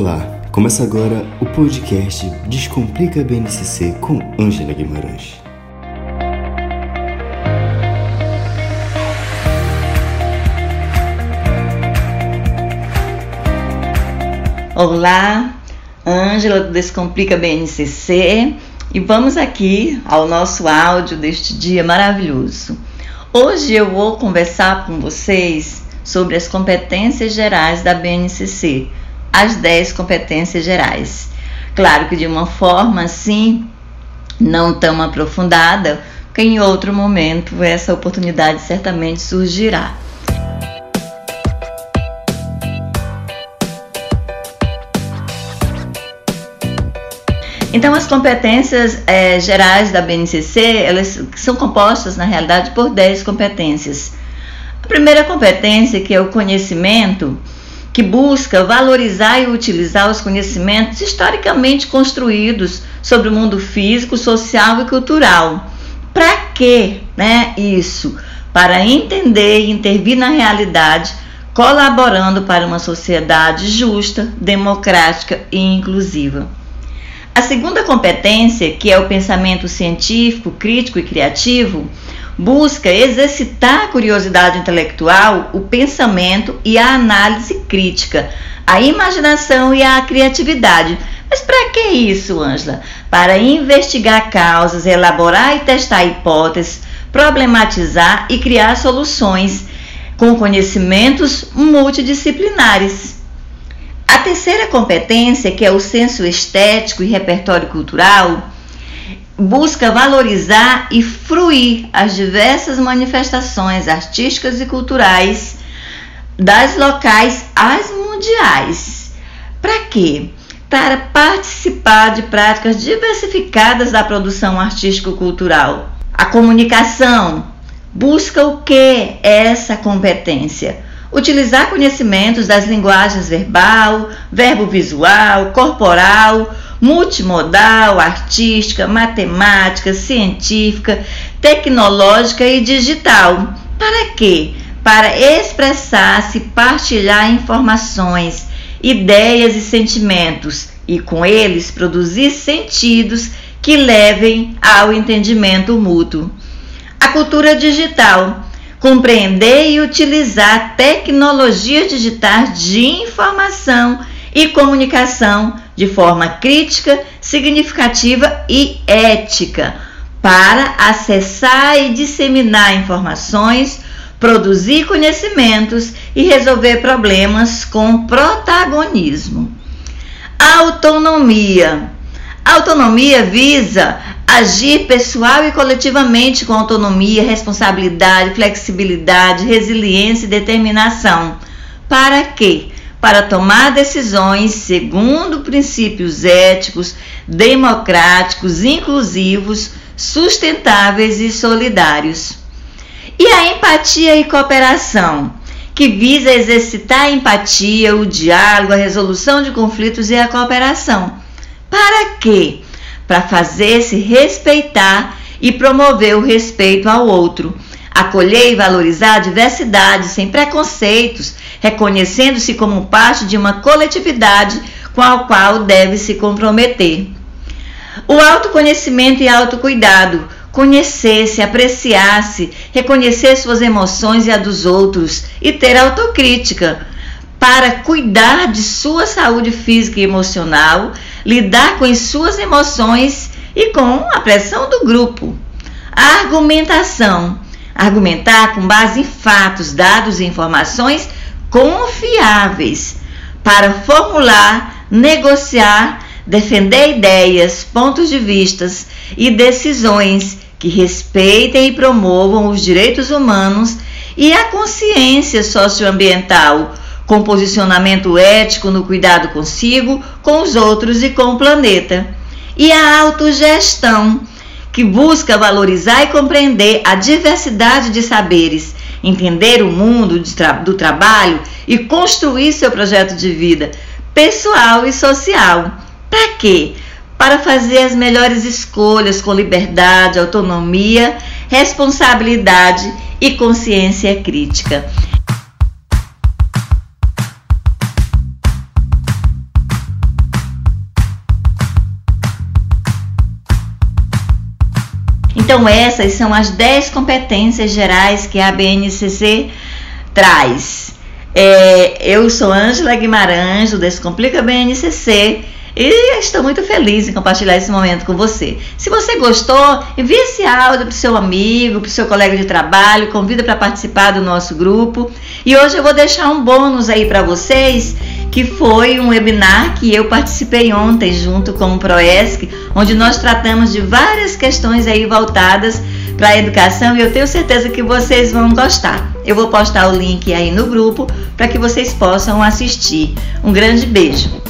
Olá, começa agora o podcast Descomplica BNCC com Ângela Guimarães. Olá, Ângela do Descomplica BNCC e vamos aqui ao nosso áudio deste dia maravilhoso. Hoje eu vou conversar com vocês sobre as competências gerais da BNCC, as 10 competências gerais. Claro que de uma forma assim, não tão aprofundada, que em outro momento essa oportunidade certamente surgirá. Então, as competências é, gerais da BNCC, elas são compostas, na realidade, por 10 competências. A primeira competência, que é o conhecimento, que busca valorizar e utilizar os conhecimentos historicamente construídos sobre o mundo físico, social e cultural. Para que né, isso? Para entender e intervir na realidade, colaborando para uma sociedade justa, democrática e inclusiva. A segunda competência, que é o pensamento científico, crítico e criativo, busca exercitar a curiosidade intelectual, o pensamento e a análise crítica, a imaginação e a criatividade. Mas para que isso, Ângela? Para investigar causas, elaborar e testar hipóteses, problematizar e criar soluções com conhecimentos multidisciplinares. A terceira competência, que é o senso estético e repertório cultural, busca valorizar e fruir as diversas manifestações artísticas e culturais das locais às mundiais. Para quê? Para participar de práticas diversificadas da produção artístico-cultural. A comunicação busca o que essa competência? Utilizar conhecimentos das linguagens verbal, verbo visual, corporal, multimodal, artística, matemática, científica, tecnológica e digital. Para quê? Para expressar-se, partilhar informações, ideias e sentimentos e com eles produzir sentidos que levem ao entendimento mútuo. A cultura digital compreender e utilizar tecnologias digitais de informação e comunicação de forma crítica, significativa e ética para acessar e disseminar informações, produzir conhecimentos e resolver problemas com protagonismo. Autonomia. Autonomia visa Agir pessoal e coletivamente com autonomia, responsabilidade, flexibilidade, resiliência e determinação. Para quê? Para tomar decisões segundo princípios éticos, democráticos, inclusivos, sustentáveis e solidários. E a empatia e cooperação, que visa exercitar a empatia, o diálogo, a resolução de conflitos e a cooperação. Para quê? para fazer-se respeitar e promover o respeito ao outro, acolher e valorizar a diversidade sem preconceitos, reconhecendo-se como parte de uma coletividade com a qual deve se comprometer. O autoconhecimento e autocuidado, conhecer-se, apreciar-se, reconhecer suas emoções e a dos outros e ter autocrítica para cuidar de sua saúde física e emocional, lidar com as suas emoções e com a pressão do grupo. A argumentação. Argumentar com base em fatos, dados e informações confiáveis para formular, negociar, defender ideias, pontos de vistas e decisões que respeitem e promovam os direitos humanos e a consciência socioambiental com posicionamento ético no cuidado consigo, com os outros e com o planeta. E a autogestão, que busca valorizar e compreender a diversidade de saberes, entender o mundo do trabalho e construir seu projeto de vida pessoal e social. Para quê? Para fazer as melhores escolhas com liberdade, autonomia, responsabilidade e consciência crítica. Então, essas são as 10 competências gerais que a BNCC traz. É, eu sou Ângela Guimarães, do Descomplica BNCC e estou muito feliz em compartilhar esse momento com você. Se você gostou, envie esse áudio para o seu amigo, para o seu colega de trabalho, convida para participar do nosso grupo. E hoje eu vou deixar um bônus aí para vocês, que foi um webinar que eu participei ontem junto com o Proesc, onde nós tratamos de várias questões aí voltadas para a educação e eu tenho certeza que vocês vão gostar. Eu vou postar o link aí no grupo para que vocês possam assistir. Um grande beijo.